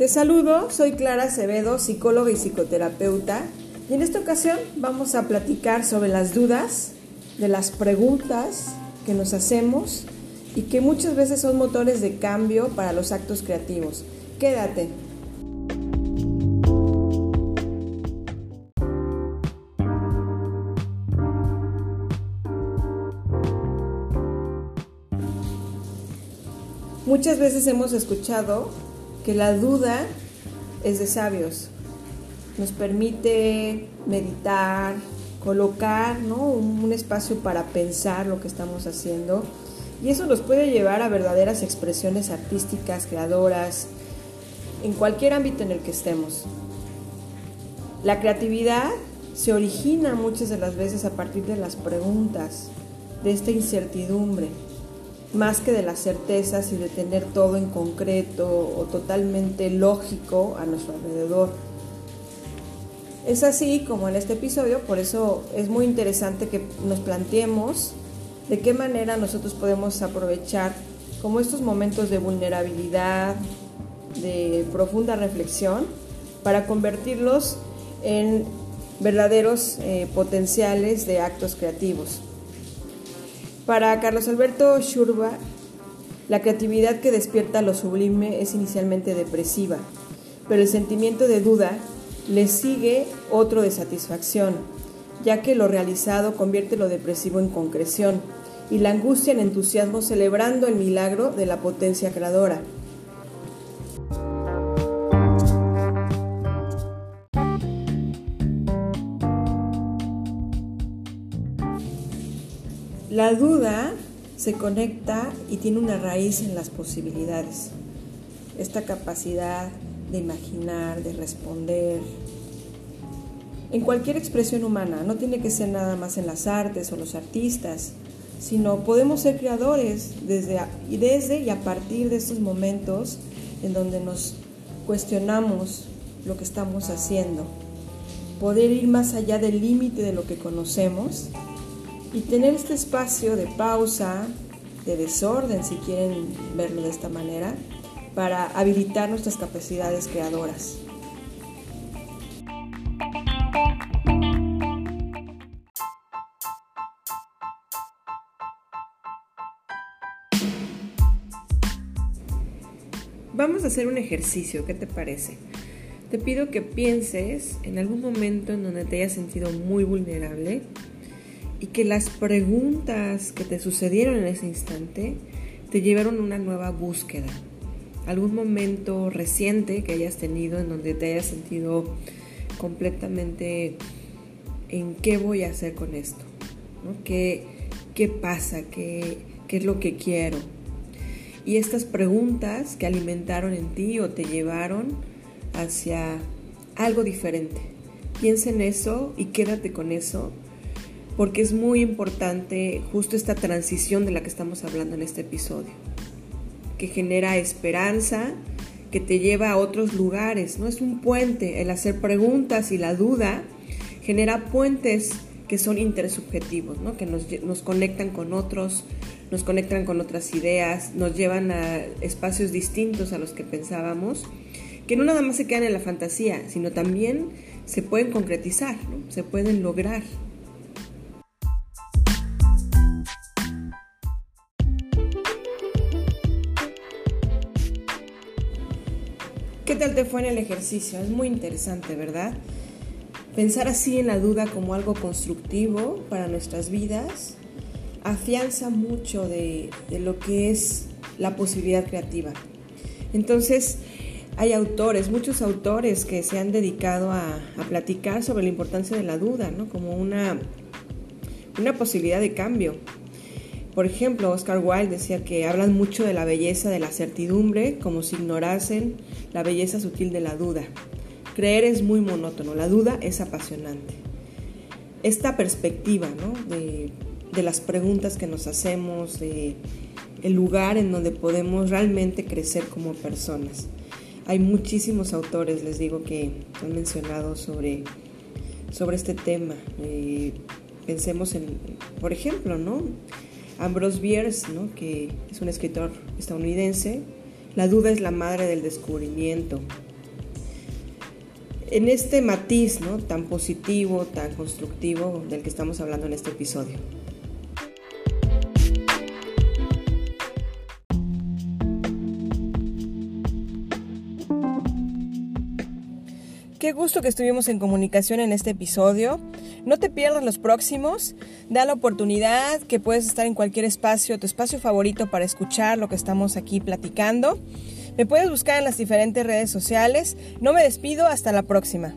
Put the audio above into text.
Te saludo, soy Clara Acevedo, psicóloga y psicoterapeuta, y en esta ocasión vamos a platicar sobre las dudas, de las preguntas que nos hacemos y que muchas veces son motores de cambio para los actos creativos. Quédate. Muchas veces hemos escuchado que la duda es de sabios. Nos permite meditar, colocar un, espacio para pensar lo que estamos haciendo y eso nos puede llevar a verdaderas expresiones artísticas, creadoras, en cualquier ámbito en el que estemos. La creatividad se origina muchas de las veces a partir de las preguntas, de esta incertidumbre más que de las certezas y de tener todo en concreto o totalmente lógico a nuestro alrededor. Es así como en este episodio, por eso es muy interesante que nos planteemos de qué manera nosotros podemos aprovechar como estos momentos de vulnerabilidad, de profunda reflexión, para convertirlos en verdaderos eh, potenciales de actos creativos. Para Carlos Alberto Schurba, la creatividad que despierta lo sublime es inicialmente depresiva, pero el sentimiento de duda le sigue otro de satisfacción, ya que lo realizado convierte lo depresivo en concreción y la angustia en entusiasmo celebrando el milagro de la potencia creadora. La duda se conecta y tiene una raíz en las posibilidades. Esta capacidad de imaginar, de responder. En cualquier expresión humana, no tiene que ser nada más en las artes o los artistas, sino podemos ser creadores desde, y desde y a partir de estos momentos en donde nos cuestionamos lo que estamos haciendo. Poder ir más allá del límite de lo que conocemos y tener este espacio de pausa, de desorden, si quieren verlo de esta manera, para habilitar nuestras capacidades creadoras. Vamos a hacer un ejercicio, ¿qué te parece? Te pido que pienses en algún momento en donde te hayas sentido muy vulnerable y que las preguntas que te sucedieron en ese instante te llevaron a una nueva búsqueda. Algún momento reciente que hayas tenido en donde te hayas sentido completamente en qué voy a hacer con esto, ¿Qué, ¿Qué, pasa? ¿Qué, ¿Qué es lo que quiero? Y estas preguntas que alimentaron en ti o te llevaron hacia algo diferente. Piensa en eso y quédate con eso porque es muy importante justo esta transición de la que estamos hablando en este episodio, que genera esperanza, que te lleva a otros lugares, no es un puente, el hacer preguntas y la duda genera puentes que son intersubjetivos, ¿no? que nos, nos conectan con otros, nos conectan con otras ideas, nos llevan a espacios distintos a los que pensábamos, que no nada más se quedan en la fantasía, sino también se pueden concretizar, se pueden lograr. Tal te fue en el ejercicio? Es muy interesante, ¿verdad? Pensar así en la duda como algo constructivo para nuestras vidas afianza mucho de, lo que es la posibilidad creativa. Entonces, hay autores, muchos autores que se han dedicado a, platicar sobre la importancia de la duda, ¿no? Como una, una posibilidad de cambio. Por ejemplo, Oscar Wilde decía que hablan mucho de la belleza de la certidumbre como si ignorasen la belleza sutil de la duda. Creer es muy monótono, la duda es apasionante. Esta perspectiva de, las preguntas que nos hacemos, de el lugar en donde podemos realmente crecer como personas. Hay muchísimos autores, les digo, que han mencionado sobre, sobre este tema. Eh, pensemos en, por ejemplo, ¿no? Ambrose Bierce, ¿no? que es un escritor estadounidense, la duda es la madre del descubrimiento. En este matiz ¿no? tan positivo, tan constructivo del que estamos hablando en este episodio. Qué gusto que estuvimos en comunicación en este episodio. No te pierdas los próximos. Da la oportunidad que puedes estar en cualquier espacio, tu espacio favorito para escuchar lo que estamos aquí platicando. Me puedes buscar en las diferentes redes sociales. No me despido, hasta la próxima.